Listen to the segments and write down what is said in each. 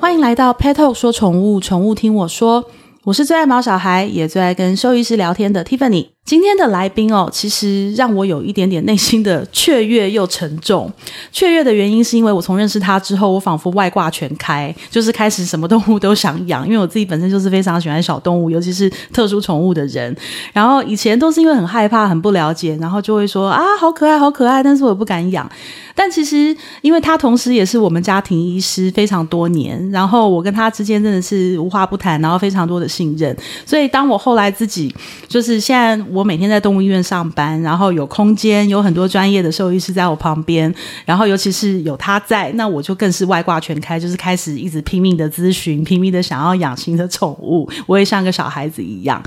欢迎来到 Pet Talk 说宠物，宠物听我说。我是最爱毛小孩，也最爱跟兽医师聊天的 Tiffany。今天的来宾哦，其实让我有一点点内心的雀跃又沉重。雀跃的原因是因为我从认识他之后，我仿佛外挂全开，就是开始什么动物都想养。因为我自己本身就是非常喜欢小动物，尤其是特殊宠物的人。然后以前都是因为很害怕、很不了解，然后就会说啊，好可爱，好可爱，但是我不敢养。但其实，因为他同时也是我们家庭医师非常多年，然后我跟他之间真的是无话不谈，然后非常多的信任。所以当我后来自己就是现在我。我每天在动物医院上班，然后有空间，有很多专业的兽医师在我旁边，然后尤其是有他在，那我就更是外挂全开，就是开始一直拼命的咨询，拼命的想要养新的宠物，我也像个小孩子一样。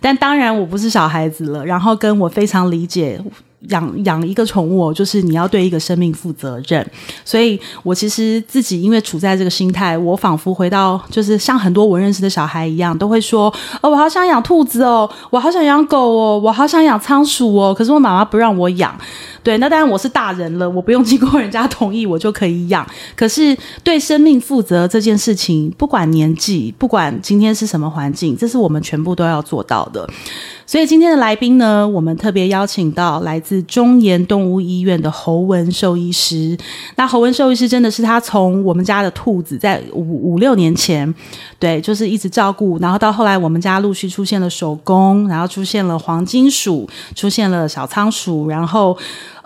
但当然我不是小孩子了，然后跟我非常理解。养养一个宠物，就是你要对一个生命负责任。所以我其实自己因为处在这个心态，我仿佛回到就是像很多我认识的小孩一样，都会说：“哦，我好想养兔子哦，我好想养狗哦，我好想养仓鼠哦。”可是我妈妈不让我养。对，那当然我是大人了，我不用经过人家同意，我就可以养。可是对生命负责这件事情，不管年纪，不管今天是什么环境，这是我们全部都要做到的。所以今天的来宾呢，我们特别邀请到来自中研动物医院的侯文兽医师。那侯文兽医师真的是他从我们家的兔子在五五六年前，对，就是一直照顾，然后到后来我们家陆续出现了手工，然后出现了黄金鼠，出现了小仓鼠，然后。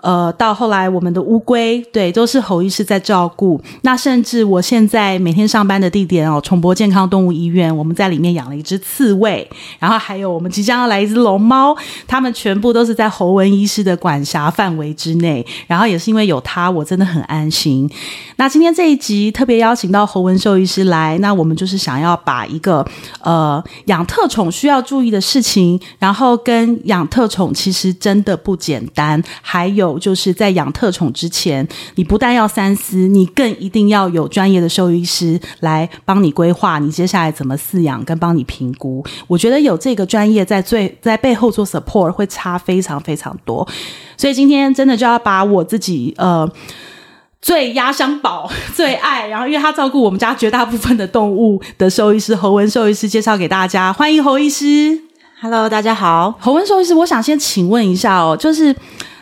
呃，到后来我们的乌龟，对，都是侯医师在照顾。那甚至我现在每天上班的地点哦，宠博健康动物医院，我们在里面养了一只刺猬，然后还有我们即将要来一只龙猫，他们全部都是在侯文医师的管辖范围之内。然后也是因为有他，我真的很安心。那今天这一集特别邀请到侯文秀医师来，那我们就是想要把一个呃养特宠需要注意的事情，然后跟养特宠其实真的不简单，还有。就是在养特宠之前，你不但要三思，你更一定要有专业的兽医师来帮你规划你接下来怎么饲养，跟帮你评估。我觉得有这个专业在最在背后做 support 会差非常非常多。所以今天真的就要把我自己呃最压箱宝、最爱，然后因为他照顾我们家绝大部分的动物的兽医师侯文兽医师介绍给大家，欢迎侯医师。Hello，大家好，侯文兽医师，我想先请问一下哦，就是。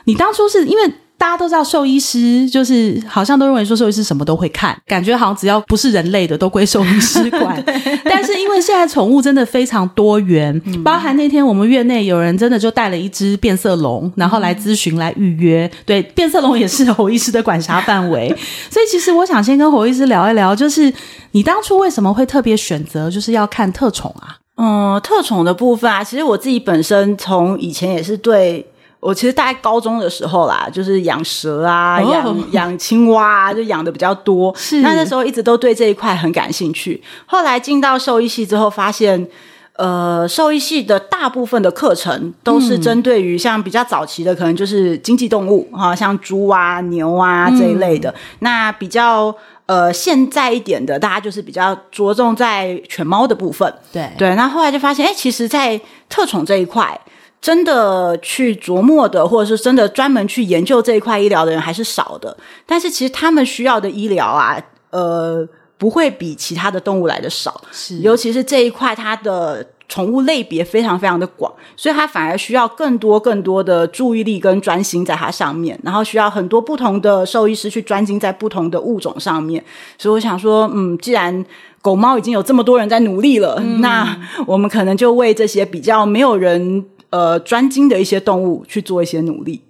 你当初是因为大家都知道兽医师就是好像都认为说兽医师什么都会看，感觉好像只要不是人类的都归兽医师管。但是因为现在宠物真的非常多元，嗯、包含那天我们院内有人真的就带了一只变色龙，然后来咨询来预约。对，变色龙也是侯医师的管辖范围。所以其实我想先跟侯医师聊一聊，就是你当初为什么会特别选择就是要看特宠啊？嗯，特宠的部分啊，其实我自己本身从以前也是对。我其实大概高中的时候啦，就是养蛇啊，养、oh. 养青蛙啊，就养的比较多。是，那那时候一直都对这一块很感兴趣。后来进到兽医系之后，发现，呃，兽医系的大部分的课程都是针对于像比较早期的，可能就是经济动物哈、嗯，像猪啊、牛啊这一类的。嗯、那比较呃现在一点的，大家就是比较着重在犬猫的部分。对对，那后来就发现，哎，其实，在特宠这一块。真的去琢磨的，或者是真的专门去研究这一块医疗的人还是少的。但是其实他们需要的医疗啊，呃，不会比其他的动物来的少。是，尤其是这一块，它的宠物类别非常非常的广，所以它反而需要更多更多的注意力跟专心在它上面，然后需要很多不同的兽医师去专精在不同的物种上面。所以我想说，嗯，既然狗猫已经有这么多人在努力了，嗯，那我们可能就为这些比较没有人。呃，专精的一些动物去做一些努力，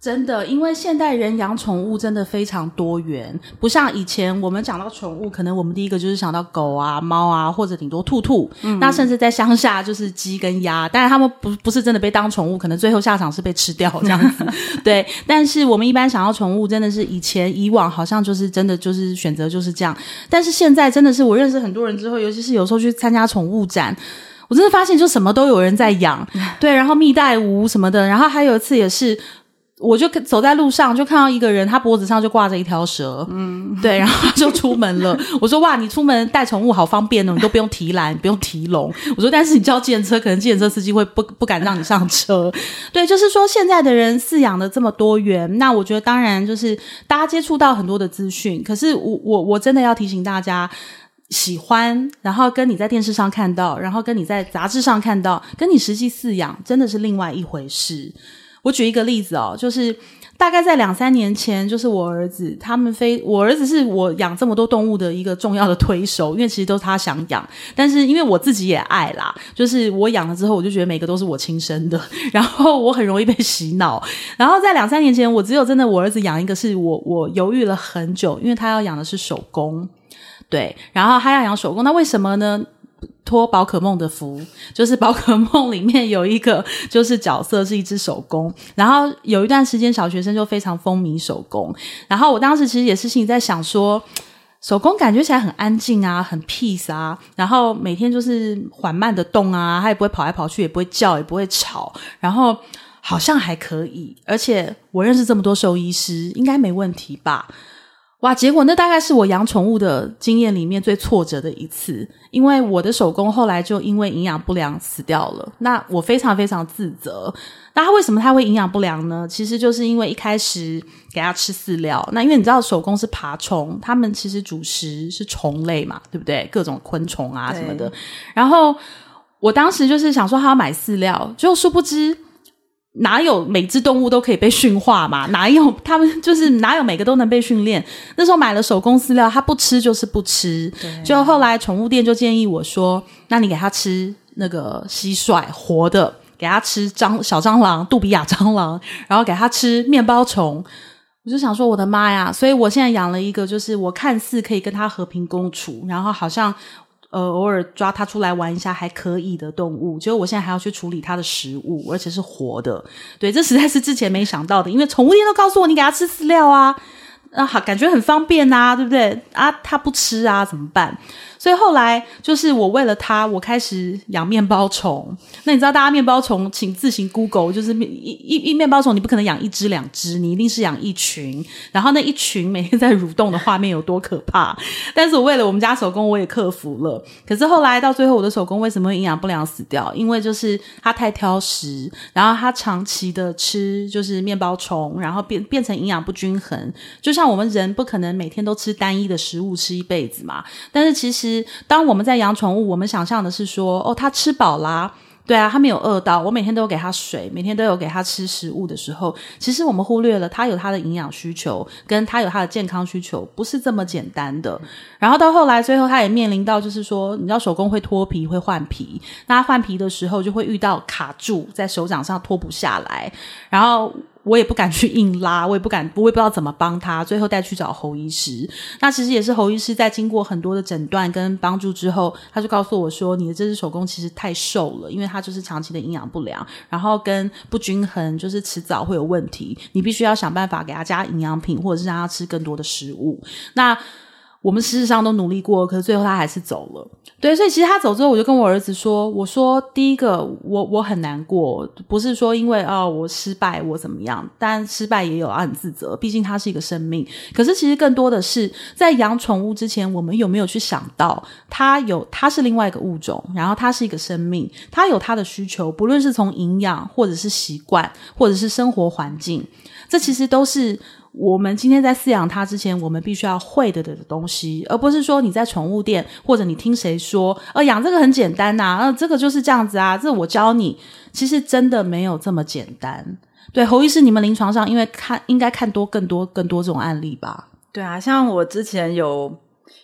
真的，因为现代人养宠物真的非常多元，不像以前我们讲到宠物，可能我们第一个就是想到狗啊、猫啊，或者顶多兔兔。嗯，那甚至在乡下就是鸡跟鸭，但是他们不不是真的被当宠物，可能最后下场是被吃掉这样子。对，但是我们一般想要宠物，真的是以前以往好像就是真的就是选择就是这样，但是现在真的是我认识很多人之后，尤其是有时候去参加宠物展。我真的发现，就什么都有人在养，对，然后蜜袋鼯什么的，然后还有一次也是，我就走在路上，就看到一个人，他脖子上就挂着一条蛇，嗯，对，然后他就出门了。我说哇，你出门带宠物好方便哦，你都不用提篮，不用提笼。我说，但是你叫计程车，可能计程车司机会不不敢让你上车。对，就是说现在的人饲养的这么多元，那我觉得当然就是大家接触到很多的资讯，可是我我我真的要提醒大家，喜欢，然后跟你在电视上看到，然后跟你在杂志上看到，跟你实际饲养真的是另外一回事。我举一个例子哦，就是大概在两三年前，就是我儿子他们非我儿子是我养这么多动物的一个重要的推手，因为其实都是他想养，但是因为我自己也爱啦，就是我养了之后，我就觉得每个都是我亲生的，然后我很容易被洗脑。然后在两三年前，我只有真的我儿子养一个，是我我犹豫了很久，因为他要养的是手工，对，然后他要养手工，那为什么呢？托宝可梦的福，就是宝可梦里面有一个就是角色是一只手工，然后有一段时间小学生就非常风靡手工，然后我当时其实也是心里在想说，手工感觉起来很安静啊，很 peace 啊，然后每天就是缓慢的动啊，它也不会跑来跑去，也不会叫，也不会吵，然后好像还可以，而且我认识这么多兽医师，应该没问题吧。哇！结果那大概是我养宠物的经验里面最挫折的一次，因为我的手工后来就因为营养不良死掉了。那我非常非常自责。那它为什么它会营养不良呢？其实就是因为一开始给它吃饲料。那因为你知道手工是爬虫，它们其实主食是虫类嘛，对不对？各种昆虫啊什么的。然后我当时就是想说他要买饲料，就殊不知。哪有每只动物都可以被驯化嘛？哪有 他们就是哪有每个都能被训练？那时候买了手工饲料，它不吃就是不吃。就后来宠物店就建议我说：“那你给它吃那个蟋蟀活的，给它吃蟑小蟑螂、杜比亚蟑螂，然后给它吃面包虫。”我就想说：“我的妈呀！”所以我现在养了一个，就是我看似可以跟它和平共处，然后好像。呃，偶尔抓它出来玩一下还可以的动物，结果我现在还要去处理它的食物，而且是活的。对，这实在是之前没想到的，因为宠物店都告诉我，你给它吃饲料啊，啊，好，感觉很方便啊，对不对？啊，它不吃啊，怎么办？所以后来就是我为了它，我开始养面包虫。那你知道，大家面包虫，请自行 Google，就是一一一面包虫，你不可能养一只两只，你一定是养一群。然后那一群每天在蠕动的画面有多可怕？但是我为了我们家手工，我也克服了。可是后来到最后，我的手工为什么会营养不良死掉？因为就是它太挑食，然后它长期的吃就是面包虫，然后变变成营养不均衡。就像我们人不可能每天都吃单一的食物吃一辈子嘛。但是其实。当我们在养宠物，我们想象的是说，哦，它吃饱啦，对啊，它没有饿到，我每天都有给它水，每天都有给它吃食物的时候，其实我们忽略了它有它的营养需求，跟它有它的健康需求，不是这么简单的。然后到后来，最后它也面临到，就是说，你知道手工会脱皮，会换皮，那换皮的时候就会遇到卡住，在手掌上脱不下来，然后。我也不敢去硬拉，我也不敢，我也不知道怎么帮他。最后带去找侯医师，那其实也是侯医师在经过很多的诊断跟帮助之后，他就告诉我说：“你的这只手工其实太瘦了，因为它就是长期的营养不良，然后跟不均衡，就是迟早会有问题。你必须要想办法给他加营养品，或者是让他吃更多的食物。”那我们事实上都努力过，可是最后他还是走了。对，所以其实他走之后，我就跟我儿子说：“我说第一个，我我很难过，不是说因为哦我失败我怎么样，但失败也有很自责，毕竟他是一个生命。可是其实更多的是在养宠物之前，我们有没有去想到，它有它是另外一个物种，然后它是一个生命，它有它的需求，不论是从营养，或者是习惯，或者是生活环境，这其实都是。”我们今天在饲养它之前，我们必须要会的的东西，而不是说你在宠物店或者你听谁说，呃，养这个很简单呐，呃，这个就是这样子啊，这我教你，其实真的没有这么简单。对，侯医师，你们临床上因为看应该看多更多更多这种案例吧？对啊，像我之前有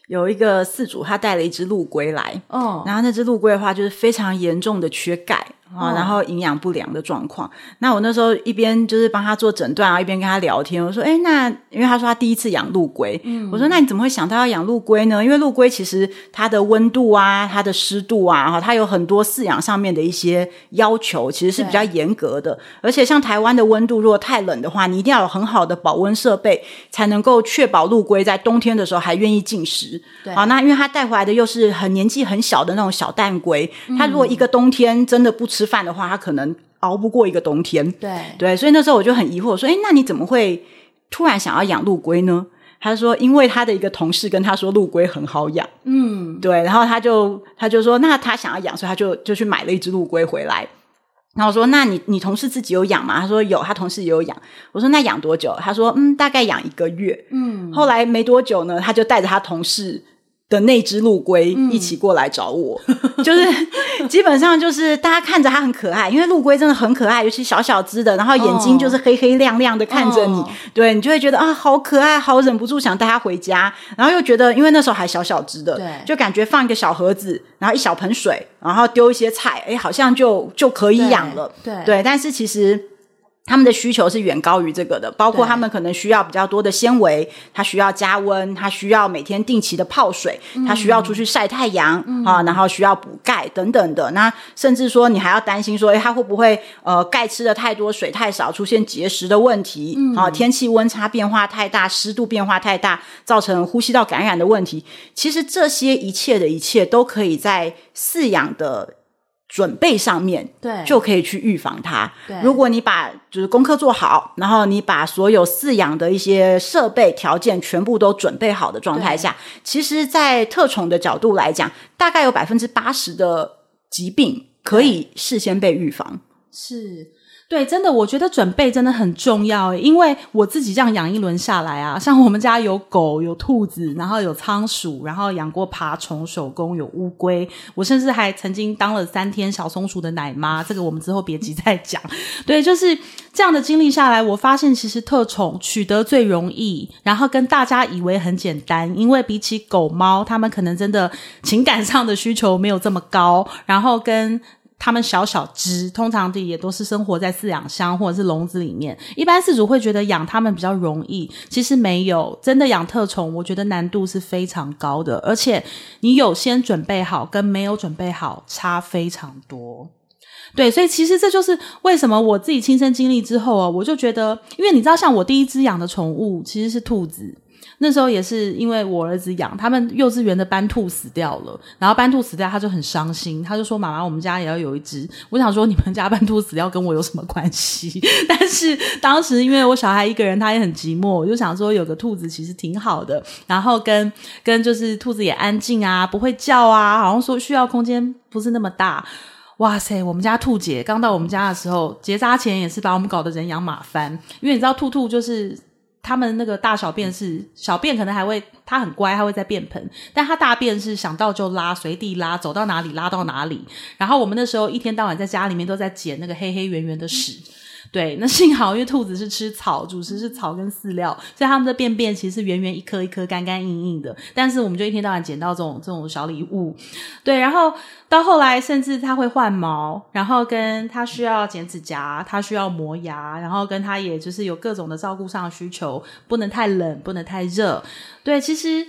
有一个饲主，他带了一只陆龟来，哦，然后那只陆龟的话就是非常严重的缺钙。啊，然后营养不良的状况。那我那时候一边就是帮他做诊断啊，一边跟他聊天。我说：“哎，那因为他说他第一次养陆龟，嗯，我说那你怎么会想到要养陆龟呢？因为陆龟其实它的温度啊、它的湿度啊，哈，它有很多饲养上面的一些要求，其实是比较严格的。而且像台湾的温度，如果太冷的话，你一定要有很好的保温设备，才能够确保陆龟在冬天的时候还愿意进食。对，好，那因为他带回来的又是很年纪很小的那种小蛋龟，他如果一个冬天真的不吃。吃饭的话，他可能熬不过一个冬天。对对，所以那时候我就很疑惑，说：“诶，那你怎么会突然想要养陆龟呢？”他说：“因为他的一个同事跟他说陆龟很好养。”嗯，对，然后他就他就说：“那他想要养，所以他就就去买了一只陆龟回来。”然后我说：“那你你同事自己有养吗？”他说：“有，他同事也有养。”我说：“那养多久？”他说：“嗯，大概养一个月。”嗯，后来没多久呢，他就带着他同事。的那只陆龟一起过来找我，嗯、就是基本上就是大家看着它很可爱，因为陆龟真的很可爱，尤其小小只的，然后眼睛就是黑黑亮亮的看着你，哦、对你就会觉得啊好可爱，好忍不住想带它回家，然后又觉得因为那时候还小小只的，对，就感觉放一个小盒子，然后一小盆水，然后丢一些菜，哎，好像就就可以养了，对，对，但是其实。他们的需求是远高于这个的，包括他们可能需要比较多的纤维，它需要加温，它需要每天定期的泡水，他、嗯、需要出去晒太阳、嗯、啊，然后需要补钙等等的。那甚至说，你还要担心说，哎，它会不会呃钙吃的太多，水太少，出现结石的问题？嗯、啊，天气温差变化太大，湿度变化太大，造成呼吸道感染的问题。其实这些一切的一切都可以在饲养的。准备上面，对，就可以去预防它。对，如果你把就是功课做好，然后你把所有饲养的一些设备条件全部都准备好的状态下，其实，在特宠的角度来讲，大概有百分之八十的疾病可以事先被预防。是。对，真的，我觉得准备真的很重要，因为我自己这样养一轮下来啊，像我们家有狗、有兔子，然后有仓鼠，然后养过爬虫、手工，有乌龟，我甚至还曾经当了三天小松鼠的奶妈，这个我们之后别急再讲。对，就是这样的经历下来，我发现其实特宠取得最容易，然后跟大家以为很简单，因为比起狗猫，他们可能真的情感上的需求没有这么高，然后跟。他们小小只，通常的也都是生活在饲养箱或者是笼子里面。一般饲主会觉得养它们比较容易，其实没有。真的养特宠，我觉得难度是非常高的，而且你有先准备好跟没有准备好差非常多。对，所以其实这就是为什么我自己亲身经历之后啊，我就觉得，因为你知道，像我第一只养的宠物其实是兔子。那时候也是因为我儿子养，他们幼稚园的斑兔死掉了，然后斑兔死掉，他就很伤心，他就说：“妈妈，我们家也要有一只。”我想说：“你们家斑兔死掉跟我有什么关系？” 但是当时因为我小孩一个人，他也很寂寞，我就想说有个兔子其实挺好的，然后跟跟就是兔子也安静啊，不会叫啊，好像说需要空间不是那么大。哇塞，我们家兔姐刚到我们家的时候，结扎前也是把我们搞得人仰马翻，因为你知道兔兔就是。他们那个大小便是小便，可能还会，他很乖，他会在便盆，但他大便是想到就拉，随地拉，走到哪里拉到哪里。然后我们那时候一天到晚在家里面都在捡那个黑黑圆圆的屎。对，那幸好因为兔子是吃草，主食是草跟饲料，所以它们的便便其实是圆圆一颗一颗干干硬硬的。但是我们就一天到晚捡到这种这种小礼物，对，然后到后来甚至它会换毛，然后跟它需要剪指甲，它需要磨牙，然后跟它也就是有各种的照顾上的需求，不能太冷，不能太热。对，其实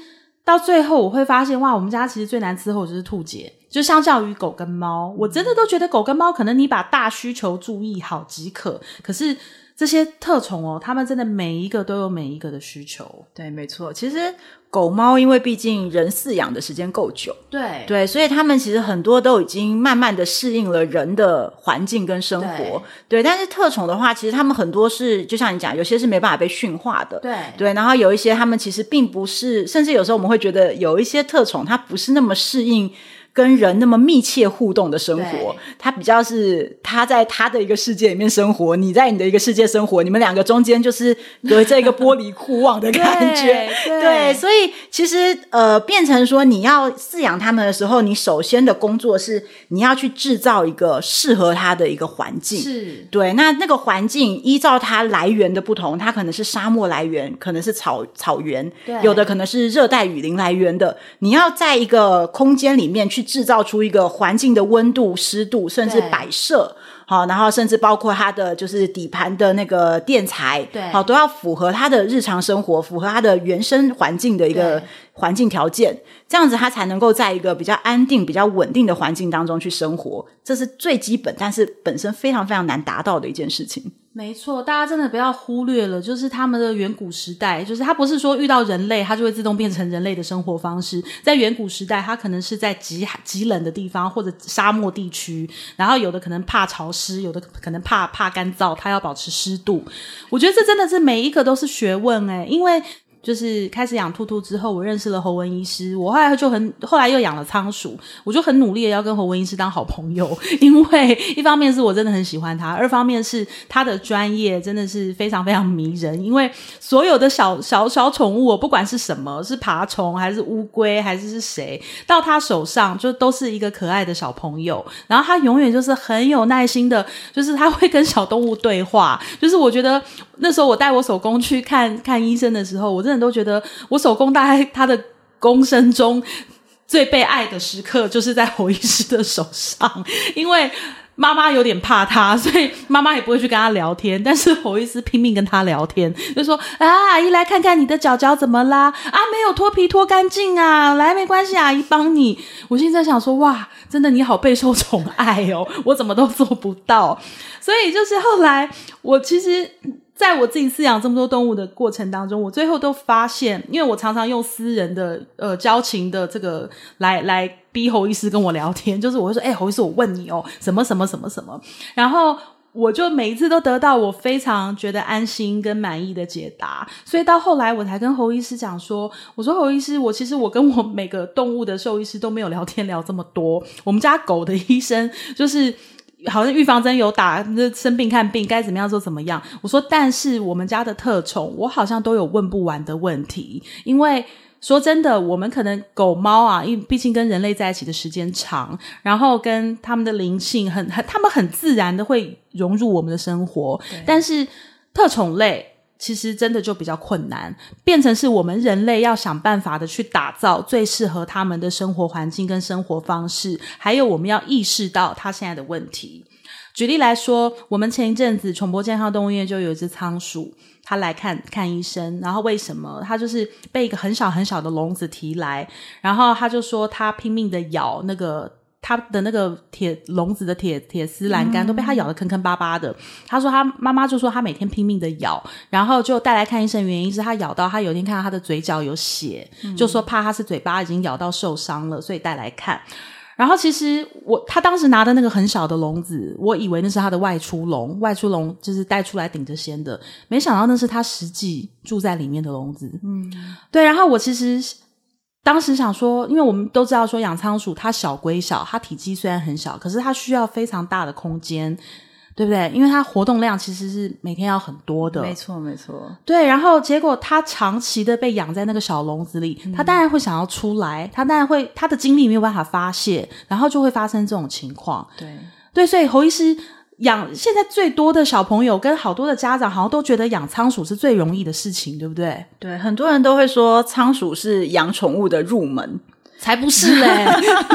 到最后我会发现，哇，我们家其实最难伺候就是兔姐。就相较于狗跟猫，我真的都觉得狗跟猫可能你把大需求注意好即可。可是这些特宠哦，他们真的每一个都有每一个的需求。对，没错。其实狗猫因为毕竟人饲养的时间够久，对对，所以他们其实很多都已经慢慢的适应了人的环境跟生活。对，对，但是特宠的话，其实他们很多是就像你讲，有些是没办法被驯化的。对对，然后有一些他们其实并不是，甚至有时候我们会觉得有一些特宠它不是那么适应。跟人那么密切互动的生活，他比较是他在他的一个世界里面生活，你在你的一个世界生活，你们两个中间就是隔着一个玻璃互望的感觉。对，对，所以其实呃，变成说你要饲养他们的时候，你首先的工作是你要去制造一个适合他的一个环境。是对，那那个环境依照它来源的不同，它可能是沙漠来源，可能是草草原，有的可能是热带雨林来源的。你要在一个空间里面去。制造出一个环境的温度、湿度，甚至摆设，好，然后甚至包括它的就是底盘的那个垫材，对，好，都要符合它的日常生活，符合它的原生环境的一个环境条件，这样子它才能够在一个比较安定、比较稳定的环境当中去生活，这是最基本，但是本身非常非常难达到的一件事情。没错，大家真的不要忽略了，就是他们的远古时代，就是它不是说遇到人类，它就会自动变成人类的生活方式。在远古时代，它可能是在极极冷的地方或者沙漠地区，然后有的可能怕潮湿，有的可能怕怕干燥，它要保持湿度。我觉得这真的是每一个都是学问诶，因为。就是开始养兔兔之后，我认识了侯文医师。我后来就很，后来又养了仓鼠，我就很努力的要跟侯文医师当好朋友。因为一方面是我真的很喜欢他，二方面是他的专业真的是非常非常迷人。因为所有的小小小宠物，不管是什么，是爬虫还是乌龟还是是谁，到他手上就都是一个可爱的小朋友。然后他永远就是很有耐心的，就是他会跟小动物对话。就是我觉得那时候我带我手工去看看医生的时候，我真的。都觉得我手工大概他的公生中最被爱的时刻，就是在侯医师的手上，因为妈妈有点怕他，所以妈妈也不会去跟他聊天。但是侯医师拼命跟他聊天，就说：“啊，阿姨来看看你的脚脚怎么啦？啊，没有脱皮脱干净啊，来，没关系，阿姨帮你。”我现在想说，哇，真的你好备受宠爱哦，我怎么都做不到。所以就是后来我其实。在我自己饲养这么多动物的过程当中，我最后都发现，因为我常常用私人的呃交情的这个来来逼侯医师跟我聊天，就是我会说，哎、侯医师，我问你哦，什么什么什么什么，然后我就每一次都得到我非常觉得安心跟满意的解答，所以到后来我才跟侯医师讲说，我说侯医师，我其实我跟我每个动物的兽医师都没有聊天聊这么多，我们家狗的医生就是。好像预防针有打，那生病看病该怎么样做怎么样。我说，但是我们家的特宠，我好像都有问不完的问题。因为说真的，我们可能狗猫啊，因为毕竟跟人类在一起的时间长，然后跟他们的灵性很很，他们很自然的会融入我们的生活。但是特宠类。其实真的就比较困难，变成是我们人类要想办法的去打造最适合他们的生活环境跟生活方式，还有我们要意识到他现在的问题。举例来说，我们前一阵子宠博健康动物医院就有一只仓鼠，它来看看医生，然后为什么？它就是被一个很小很小的笼子提来，然后他就说他拼命的咬那个。他的那个铁笼子的铁铁丝栏杆都被他咬得坑坑巴巴的。嗯、他说他妈妈就说他每天拼命的咬，然后就带来看医生，原因是他咬到他有一天看到他的嘴角有血，嗯、就说怕他是嘴巴已经咬到受伤了，所以带来看。然后其实我他当时拿的那个很小的笼子，我以为那是他的外出笼，外出笼就是带出来顶着先的，没想到那是他实际住在里面的笼子。嗯，对。然后我其实。当时想说，因为我们都知道说养仓鼠它小归小，它体积虽然很小，可是它需要非常大的空间，对不对？因为它活动量其实是每天要很多的。没错，没错。对，然后结果它长期的被养在那个小笼子里，它当然会想要出来，它当然会，它的精力没有办法发泄，然后就会发生这种情况。对，对，所以侯医师。养现在最多的小朋友跟好多的家长好像都觉得养仓鼠是最容易的事情，对不对？对，很多人都会说仓鼠是养宠物的入门，才不是嘞！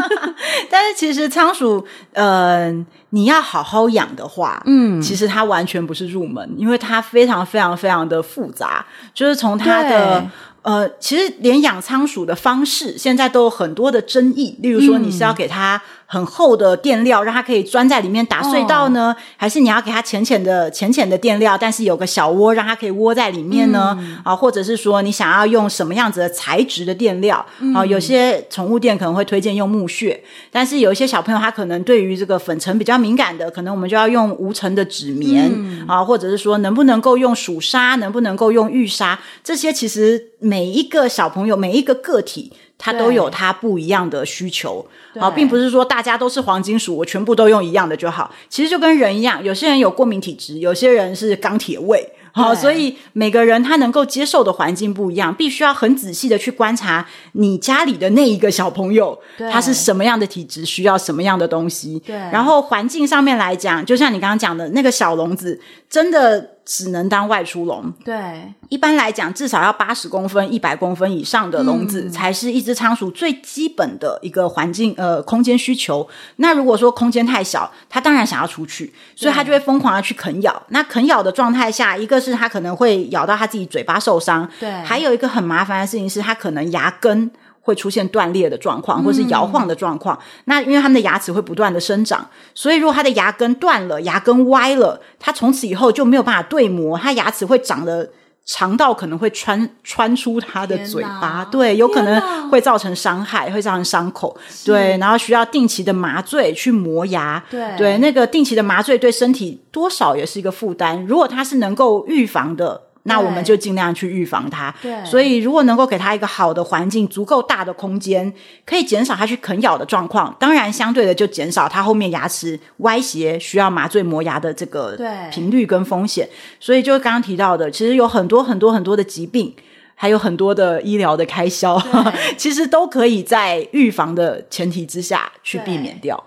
但是其实仓鼠，呃，你要好好养的话，嗯，其实它完全不是入门，因为它非常非常非常的复杂，就是从它的。呃，其实连养仓鼠的方式现在都有很多的争议。例如说，你是要给它很厚的垫料，让它可以钻在里面打隧道呢，哦、还是你要给它浅浅的、浅浅的垫料，但是有个小窝，让它可以窝在里面呢？嗯、啊，或者是说，你想要用什么样子的材质的垫料？嗯、啊，有些宠物店可能会推荐用木屑，但是有一些小朋友他可能对于这个粉尘比较敏感的，可能我们就要用无尘的纸棉、嗯、啊，或者是说能不能够用鼠砂，能不能够用玉砂？这些其实。每一个小朋友，每一个个体，他都有它不一样的需求啊，并不是说大家都是黄金鼠，我全部都用一样的就好。其实就跟人一样，有些人有过敏体质，有些人是钢铁胃。好，所以每个人他能够接受的环境不一样，必须要很仔细的去观察你家里的那一个小朋友，他是什么样的体质，需要什么样的东西。对，然后环境上面来讲，就像你刚刚讲的那个小笼子，真的只能当外出笼。对，一般来讲，至少要八十公分、一百公分以上的笼子，才是一只仓鼠最基本的一个环境呃空间需求。那如果说空间太小，它当然想要出去，所以它就会疯狂的去啃咬。那啃咬的状态下，一个是它可能会咬到它自己嘴巴受伤，对，还有一个很麻烦的事情是它可能牙根。会出现断裂的状况，或是摇晃的状况。嗯、那因为他们的牙齿会不断的生长，所以如果他的牙根断了，牙根歪了，他从此以后就没有办法对磨，他牙齿会长的肠道可能会穿穿出他的嘴巴，对，有可能会造成伤害，会造成伤口，对，然后需要定期的麻醉去磨牙，对，对，那个定期的麻醉对身体多少也是一个负担。如果它是能够预防的。那我们就尽量去预防它。对，所以如果能够给它一个好的环境，足够大的空间，可以减少它去啃咬的状况。当然，相对的就减少它后面牙齿歪斜需要麻醉磨牙的这个频率跟风险。所以，就刚刚提到的，其实有很多很多很多的疾病，还有很多的医疗的开销，其实都可以在预防的前提之下去避免掉。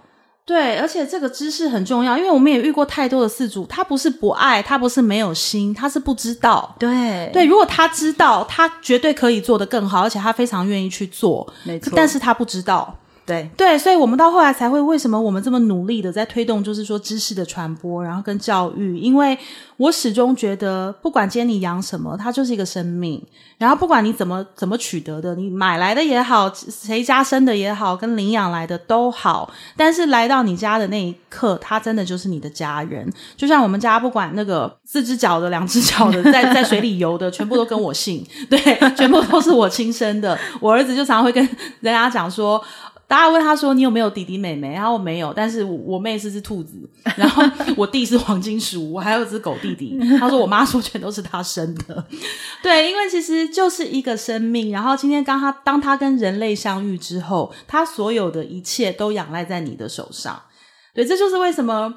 对，而且这个知识很重要，因为我们也遇过太多的事主，他不是不爱，他不是没有心，他是不知道。对对，如果他知道，他绝对可以做得更好，而且他非常愿意去做。没错，但是他不知道。对对，所以我们到后来才会为什么我们这么努力的在推动，就是说知识的传播，然后跟教育。因为我始终觉得，不管今天你养什么，它就是一个生命。然后不管你怎么 怎么取得的，你买来的也好，谁家生的也好，跟领养来的都好，但是来到你家的那一刻，它真的就是你的家人。就像我们家，不管那个四只脚的、两只脚的，在在水里游的，全部都跟我姓，对，全部都是我亲生的。我儿子就常常会跟人家讲说。大家问他说：“你有没有弟弟妹妹？”然后我没有，但是我，我妹是只兔子，然后 我弟是黄金鼠，我还有一只狗弟弟。他说：“我妈说全都是他生的。”对，因为其实就是一个生命。然后今天刚他当他跟人类相遇之后，他所有的一切都仰赖在你的手上。对，这就是为什么。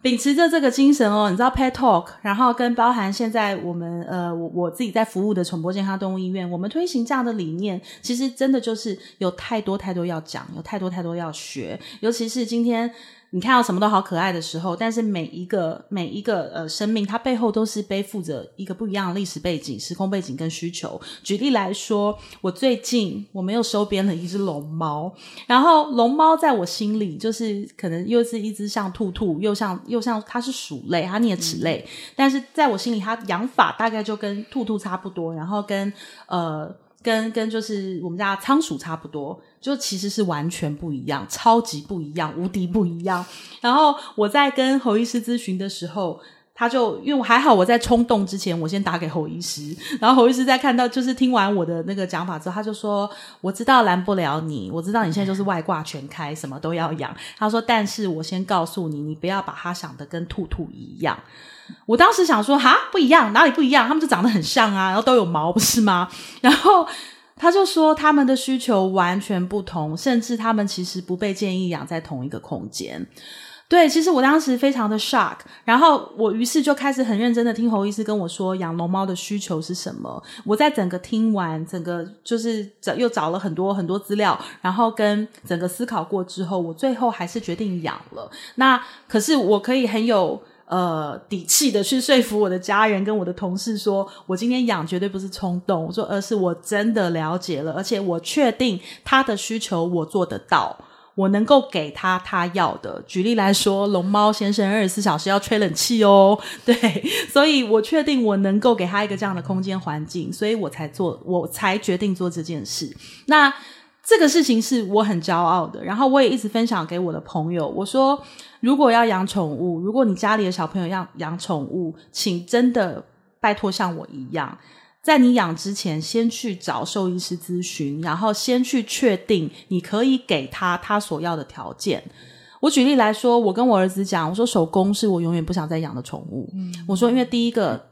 秉持着这个精神哦，你知道 Pet Talk，然后跟包含现在我们呃我我自己在服务的宠博健康动物医院，我们推行这样的理念，其实真的就是有太多太多要讲，有太多太多要学，尤其是今天。你看到什么都好可爱的时候，但是每一个每一个呃生命，它背后都是背负着一个不一样的历史背景、时空背景跟需求。举例来说，我最近我们又收编了一只龙猫，然后龙猫在我心里就是可能又是一只像兔兔，又像又像它是鼠类，它啮齿类，嗯、但是在我心里，它养法大概就跟兔兔差不多，然后跟呃。跟跟就是我们家仓鼠差不多，就其实是完全不一样，超级不一样，无敌不一样。然后我在跟侯医师咨询的时候，他就因为我还好，我在冲动之前，我先打给侯医师，然后侯医师在看到就是听完我的那个讲法之后，他就说：“我知道拦不了你，我知道你现在就是外挂全开，什么都要养。”他说：“但是我先告诉你，你不要把他想得跟兔兔一样。”我当时想说，哈，不一样，哪里不一样？他们就长得很像啊，然后都有毛，不是吗？然 后他就说，他们的需求完全不同，甚至他们其实不被建议养在同一个空间。对，其实我当时非常的 shock，然后我于是就开始很认真的听侯医师跟我说，养龙猫的需求是什么。我在整个听完，整个就是找又找了很多很多资料，然后跟整个思考过之后，我最后还是决定养了。那可是我可以很有。呃，底气的去说服我的家人跟我的同事说，我今天养绝对不是冲动，我说而是我真的了解了，而且我确定他的需求我做得到，我能够给他他要的。举例来说，龙猫先生二十四小时要吹冷气哦，对，所以我确定我能够给他一个这样的空间环境，所以我才做，我才决定做这件事。那这个事情是我很骄傲的，然后我也一直分享给我的朋友。我说，如果要养宠物，如果你家里的小朋友要养宠物，请真的拜托像我一样，在你养之前，先去找兽医师咨询，然后先去确定你可以给他他所要的条件。我举例来说，我跟我儿子讲，我说手工是我永远不想再养的宠物。嗯，我说，因为第一个，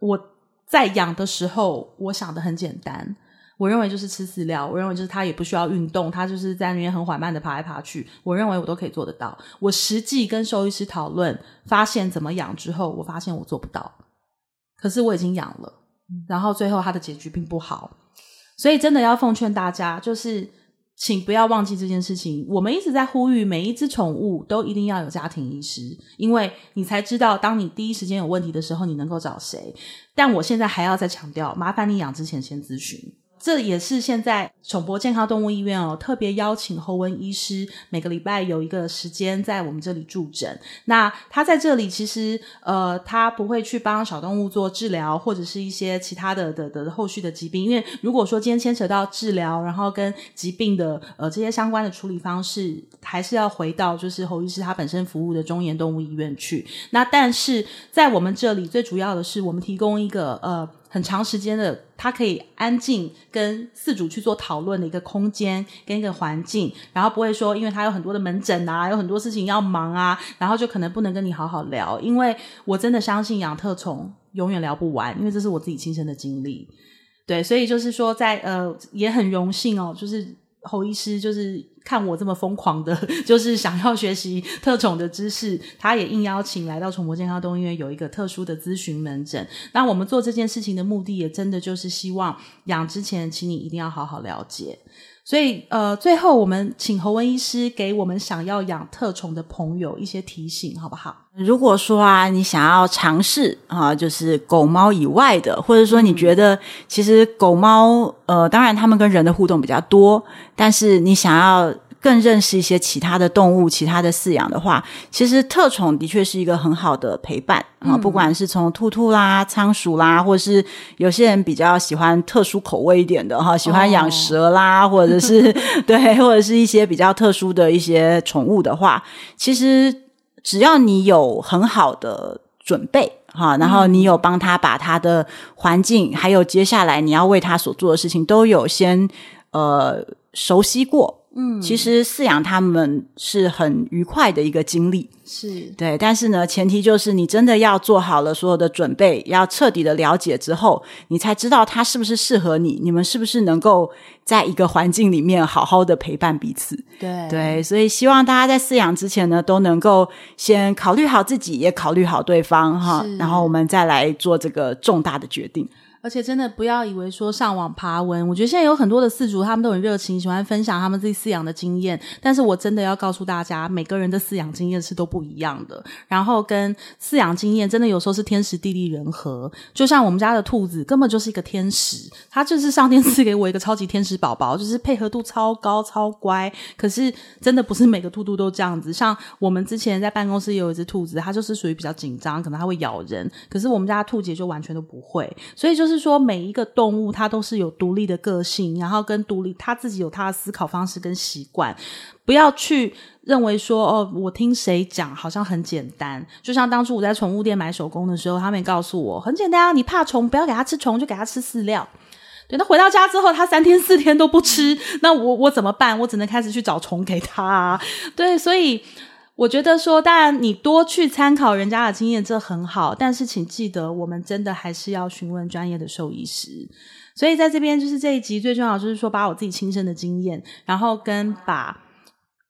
我在养的时候，我想的很简单。我认为就是吃饲料，我认为就是他也不需要运动，他就是在那边很缓慢的爬来爬去。我认为我都可以做得到。我实际跟兽医师讨论，发现怎么养之后，我发现我做不到。可是我已经养了，然后最后他的结局并不好。所以真的要奉劝大家，就是请不要忘记这件事情。我们一直在呼吁，每一只宠物都一定要有家庭医师，因为你才知道，当你第一时间有问题的时候，你能够找谁。但我现在还要再强调，麻烦你养之前先咨询。这也是现在宠博健康动物医院哦，特别邀请侯文医师每个礼拜有一个时间在我们这里驻诊。那他在这里其实呃，他不会去帮小动物做治疗或者是一些其他的的的后续的疾病，因为如果说今天牵扯到治疗，然后跟疾病的呃这些相关的处理方式，还是要回到就是侯医师他本身服务的中研动物医院去。那但是在我们这里最主要的是我们提供一个呃。很长时间的，他可以安静跟四主去做讨论的一个空间跟一个环境，然后不会说，因为他有很多的门诊啊，有很多事情要忙啊，然后就可能不能跟你好好聊。因为我真的相信养特宠永远聊不完，因为这是我自己亲身的经历。对，所以就是说在，在呃也很荣幸哦，就是。侯医师就是看我这么疯狂的，就是想要学习特宠的知识，他也应邀请来到宠博健康动物医院有一个特殊的咨询门诊。那我们做这件事情的目的，也真的就是希望养之前，请你一定要好好了解。所以，呃，最后我们请侯文医师给我们想要养特宠的朋友一些提醒，好不好？如果说啊，你想要尝试啊，就是狗猫以外的，或者说你觉得其实狗猫，呃，当然他们跟人的互动比较多，但是你想要。更认识一些其他的动物，其他的饲养的话，其实特宠的确是一个很好的陪伴啊。嗯、不管是从兔兔啦、仓鼠啦，或者是有些人比较喜欢特殊口味一点的哈，喜欢养蛇啦，哦、或者是 对，或者是一些比较特殊的一些宠物的话，其实只要你有很好的准备哈，然后你有帮他把他的环境，还有接下来你要为他所做的事情都有先呃熟悉过。嗯，其实饲养他们是很愉快的一个经历，是对。但是呢，前提就是你真的要做好了所有的准备，要彻底的了解之后，你才知道它是不是适合你，你们是不是能够在一个环境里面好好的陪伴彼此。对对，所以希望大家在饲养之前呢，都能够先考虑好自己，也考虑好对方哈，然后我们再来做这个重大的决定。而且真的不要以为说上网爬文，我觉得现在有很多的饲主，他们都很热情，喜欢分享他们自己饲养的经验。但是我真的要告诉大家，每个人的饲养经验是都不一样的。然后跟饲养经验真的有时候是天时地利人和。就像我们家的兔子，根本就是一个天使，它就是上天赐给我一个超级天使宝宝，就是配合度超高、超乖。可是真的不是每个兔兔都这样子。像我们之前在办公室有一只兔子，它就是属于比较紧张，可能它会咬人。可是我们家兔姐就完全都不会，所以就是。是说每一个动物它都是有独立的个性，然后跟独立它自己有它的思考方式跟习惯，不要去认为说哦，我听谁讲好像很简单。就像当初我在宠物店买手工的时候，他们也告诉我很简单啊，你怕虫不要给它吃虫，就给它吃饲料。对，那回到家之后，它三天四天都不吃，那我我怎么办？我只能开始去找虫给它啊。对，所以。我觉得说，当然你多去参考人家的经验，这很好。但是请记得，我们真的还是要询问专业的兽医师。所以在这边，就是这一集最重要，就是说把我自己亲身的经验，然后跟把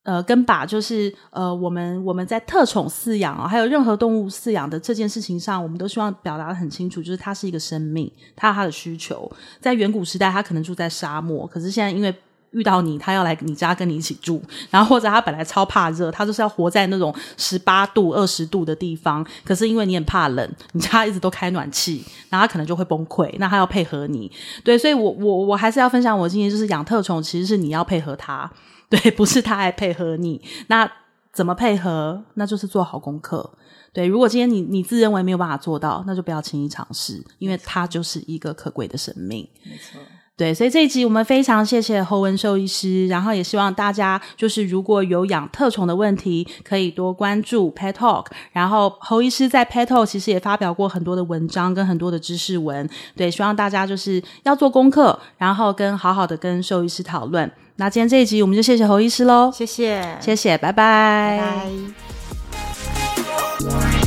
呃跟把就是呃我们我们在特宠饲养啊，还有任何动物饲养的这件事情上，我们都希望表达得很清楚，就是它是一个生命，它有它的需求。在远古时代，它可能住在沙漠，可是现在因为遇到你，他要来你家跟你一起住，然后或者他本来超怕热，他就是要活在那种十八度、二十度的地方。可是因为你很怕冷，你家一直都开暖气，那他可能就会崩溃。那他要配合你，对，所以我我我还是要分享我经验，就是养特宠其实是你要配合他，对，不是他来配合你。那怎么配合？那就是做好功课。对，如果今天你你自认为没有办法做到，那就不要轻易尝试，因为他就是一个可贵的生命。没错。对，所以这一集我们非常谢谢侯文兽医师，然后也希望大家就是如果有养特宠的问题，可以多关注 Pet Talk。然后侯医师在 Pet Talk 其实也发表过很多的文章跟很多的知识文。对，希望大家就是要做功课，然后跟好好的跟兽医师讨论。那今天这一集我们就谢谢侯医师喽，谢谢，谢谢，拜拜。拜拜。